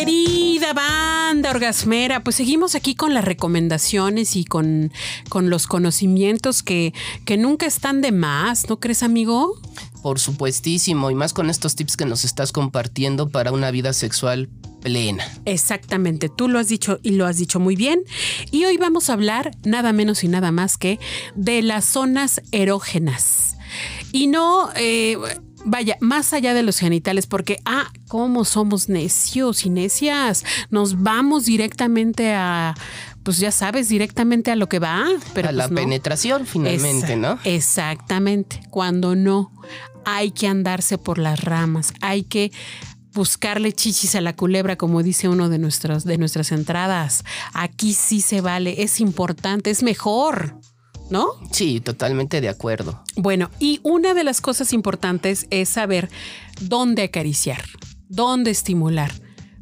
Querida banda orgasmera, pues seguimos aquí con las recomendaciones y con, con los conocimientos que, que nunca están de más, ¿no crees, amigo? Por supuestísimo, y más con estos tips que nos estás compartiendo para una vida sexual plena. Exactamente, tú lo has dicho y lo has dicho muy bien. Y hoy vamos a hablar nada menos y nada más que de las zonas erógenas. Y no, eh, vaya, más allá de los genitales, porque, ah, ¿cómo somos necios y necias? Nos vamos directamente a, pues ya sabes, directamente a lo que va. Pero a la pues no. penetración finalmente, Esa- ¿no? Exactamente. Cuando no, hay que andarse por las ramas, hay que buscarle chichis a la culebra, como dice uno de nuestras, de nuestras entradas. Aquí sí se vale, es importante, es mejor, ¿no? Sí, totalmente de acuerdo. Bueno, y una de las cosas importantes es saber dónde acariciar, dónde estimular,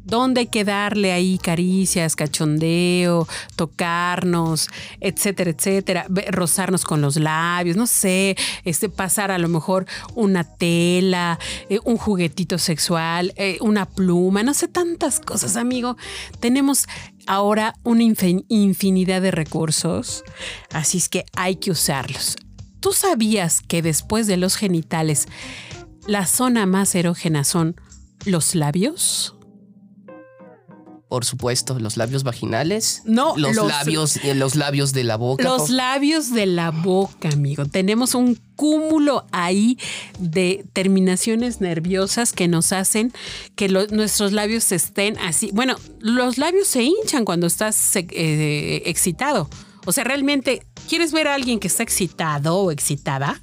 dónde hay que darle ahí caricias, cachondeo, tocarnos, etcétera, etcétera, rozarnos con los labios, no sé, este, pasar a lo mejor una tela, eh, un juguetito sexual, eh, una pluma, no sé, tantas cosas, amigo. Tenemos ahora una infin- infinidad de recursos, así es que hay que usarlos. ¿Tú sabías que después de los genitales, la zona más erógena son los labios? Por supuesto, los labios vaginales. No, los, los- labios, eh, los labios de la boca. Los labios de la boca, amigo. Tenemos un cúmulo ahí de terminaciones nerviosas que nos hacen que lo- nuestros labios estén así. Bueno, los labios se hinchan cuando estás eh, excitado. O sea, realmente, ¿quieres ver a alguien que está excitado o excitada?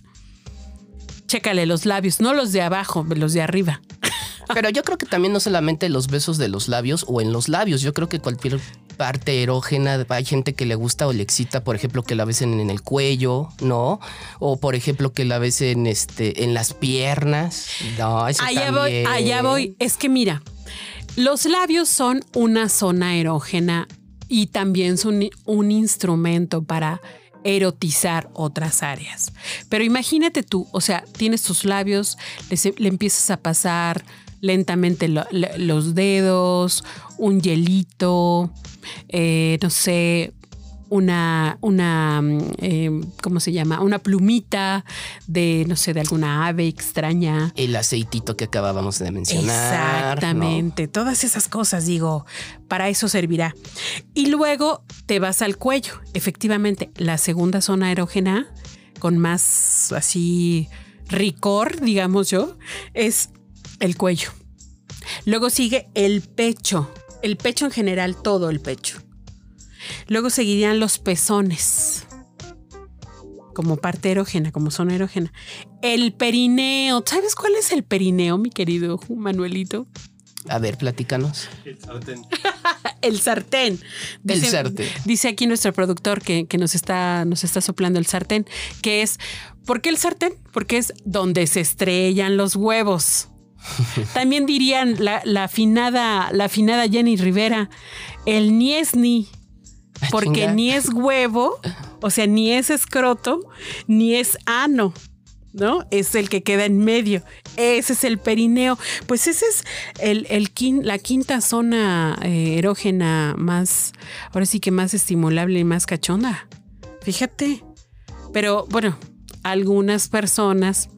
Chécale los labios, no los de abajo, los de arriba. Pero yo creo que también no solamente los besos de los labios o en los labios. Yo creo que cualquier parte erógena, hay gente que le gusta o le excita, por ejemplo, que la besen en el cuello, ¿no? O por ejemplo, que la besen este, en las piernas. No, eso Allá voy, también. allá voy. Es que mira, los labios son una zona erógena y también son un instrumento para erotizar otras áreas. Pero imagínate tú, o sea, tienes tus labios, le, empiezas a pasar lentamente lo- le- los dedos, un hielito, eh, no sé, una, una, mm, eh, ¿cómo se llama? Una plumita de, no sé, de alguna ave extraña. El aceitito que acabábamos de mencionar. Exactamente, todas esas cosas, digo, para eso servirá. Y luego te vas al cuello. Efectivamente, la segunda zona erógena, con más así ricor, digamos yo, es el cuello. Luego sigue el pecho. El pecho en general, todo el pecho. Luego seguirían los pezones. Como parte erógena, como zona erógena. El perineo. ¿Sabes cuál es el perineo, mi querido Manuelito? A ver, platícanos. El sartén. El sartén. Dice aquí nuestro productor que, que nos, está, nos está soplando el sartén, que es, ¿por qué el sartén? Porque es donde se estrellan los huevos. También dirían la, la afinada, la afinada Jenny Rivera, el niesni, porque chinga. ni es huevo, o sea, ni es escroto, ni es ano. ¿No? Es el que queda en medio. Ese es el perineo. Pues ese es el, el quin- la quinta zona eh, erógena más, ahora sí que más estimulable y más cachonda. Fíjate. Pero bueno, algunas personas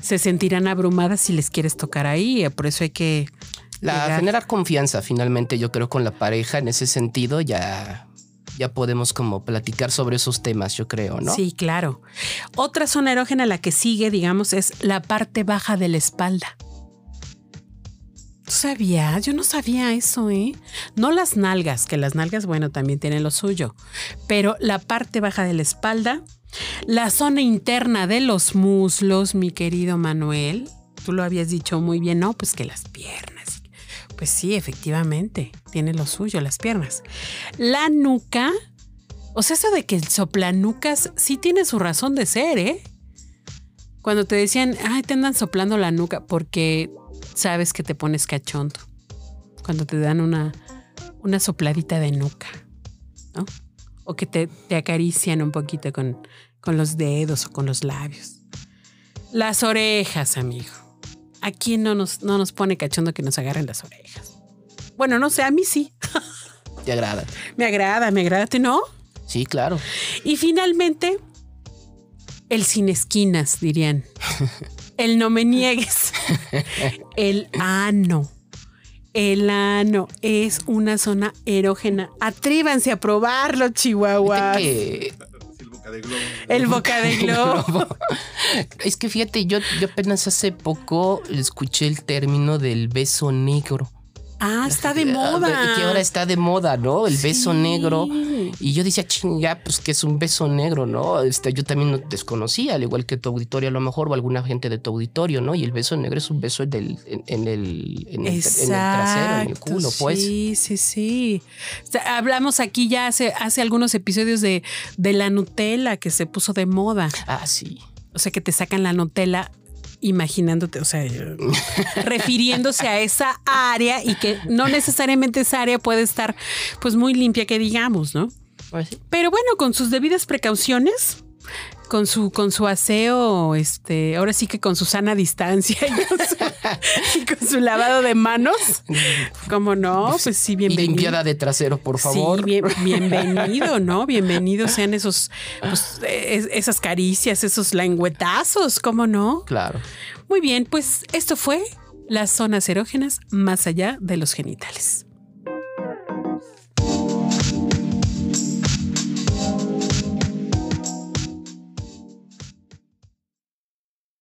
se sentirán abrumadas si les quieres tocar ahí. eh, Por eso hay que. La generar confianza, finalmente, yo creo, con la pareja en ese sentido, ya, ya podemos como platicar sobre esos temas, yo creo, ¿no? Sí, claro. Otra zona erógena, la que sigue, digamos, es la parte baja de la espalda. ¿Tú sabías? Yo no sabía eso, ¿eh? No las nalgas, que las nalgas, bueno, también tienen lo suyo, pero la parte baja de la espalda, la zona interna de los muslos, mi querido Manuel, tú lo habías dicho muy bien, ¿no? Pues que las piernas. Pues sí, efectivamente, tiene lo suyo, las piernas. La nuca, o sea, eso de que el soplanucas sí tiene su razón de ser, ¿eh? Cuando te decían, ay, te andan soplando la nuca porque sabes que te pones cachondo. Cuando te dan una, una sopladita de nuca, ¿no? O que te, te acarician un poquito con, con los dedos o con los labios. Las orejas, amigo. ¿A quién no nos, no nos pone cachondo que nos agarren las orejas? Bueno, no sé, a mí sí. ¿Te agrada? Me agrada, me agrada, ¿tú no? Sí, claro. Y finalmente, el sin esquinas, dirían. El no me niegues. El ano. El ano es una zona erógena. Atrévanse a probarlo, Chihuahua. El boca de globo. es que fíjate, yo, yo apenas hace poco escuché el término del beso negro. Ah, está de Ah, moda. Que ahora está de moda, ¿no? El beso negro. Y yo decía, chinga, pues que es un beso negro, ¿no? Este, yo también lo desconocía, al igual que tu auditorio a lo mejor, o alguna gente de tu auditorio, ¿no? Y el beso negro es un beso en el, en, en el, en, el, en el trasero, en el culo, pues. Sí, sí, sí. Hablamos aquí ya hace, hace algunos episodios de, de la Nutella que se puso de moda. Ah, sí. O sea, que te sacan la Nutella imaginándote, o sea, refiriéndose a esa área y que no necesariamente esa área puede estar pues muy limpia que digamos, ¿no? Pues sí. Pero bueno, con sus debidas precauciones, con su, con su aseo, este, ahora sí que con su sana distancia y con su, y con su lavado de manos. ¿Cómo no? Pues sí, Y bienvenido. limpiada de trasero, por favor. Sí, bien- bienvenido, ¿no? Bienvenidos sean esos, pues, es- esas caricias, esos lengüetazos, ¿cómo no? Claro. Muy bien, pues esto fue las zonas erógenas más allá de los genitales.